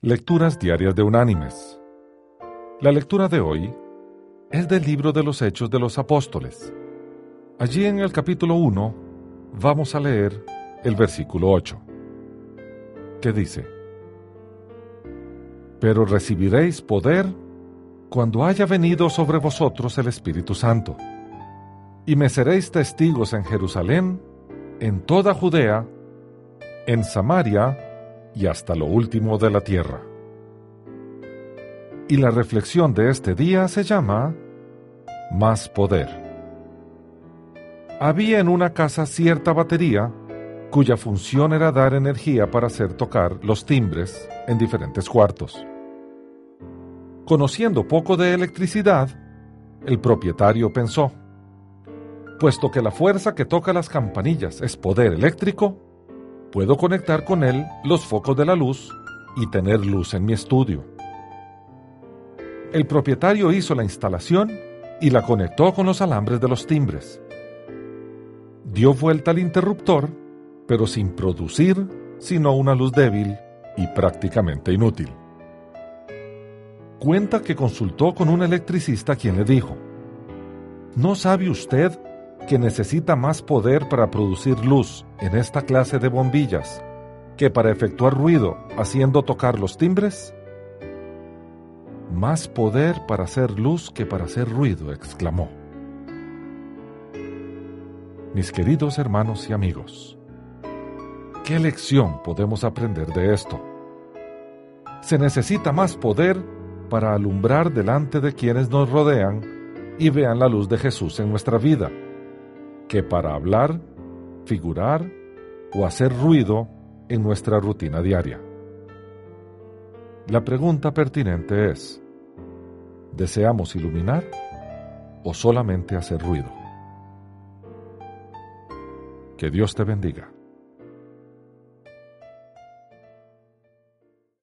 Lecturas Diarias de Unánimes. La lectura de hoy es del libro de los Hechos de los Apóstoles. Allí en el capítulo 1 vamos a leer el versículo 8, que dice, Pero recibiréis poder cuando haya venido sobre vosotros el Espíritu Santo, y me seréis testigos en Jerusalén, en toda Judea, en Samaria y hasta lo último de la tierra. Y la reflexión de este día se llama Más poder. Había en una casa cierta batería cuya función era dar energía para hacer tocar los timbres en diferentes cuartos. Conociendo poco de electricidad, el propietario pensó, puesto que la fuerza que toca las campanillas es poder eléctrico, puedo conectar con él los focos de la luz y tener luz en mi estudio. El propietario hizo la instalación y la conectó con los alambres de los timbres. Dio vuelta al interruptor, pero sin producir sino una luz débil y prácticamente inútil. Cuenta que consultó con un electricista quien le dijo, ¿No sabe usted que necesita más poder para producir luz en esta clase de bombillas que para efectuar ruido haciendo tocar los timbres? Más poder para hacer luz que para hacer ruido, exclamó. Mis queridos hermanos y amigos, ¿qué lección podemos aprender de esto? Se necesita más poder para alumbrar delante de quienes nos rodean y vean la luz de Jesús en nuestra vida que para hablar, figurar o hacer ruido en nuestra rutina diaria. La pregunta pertinente es, ¿deseamos iluminar o solamente hacer ruido? Que Dios te bendiga.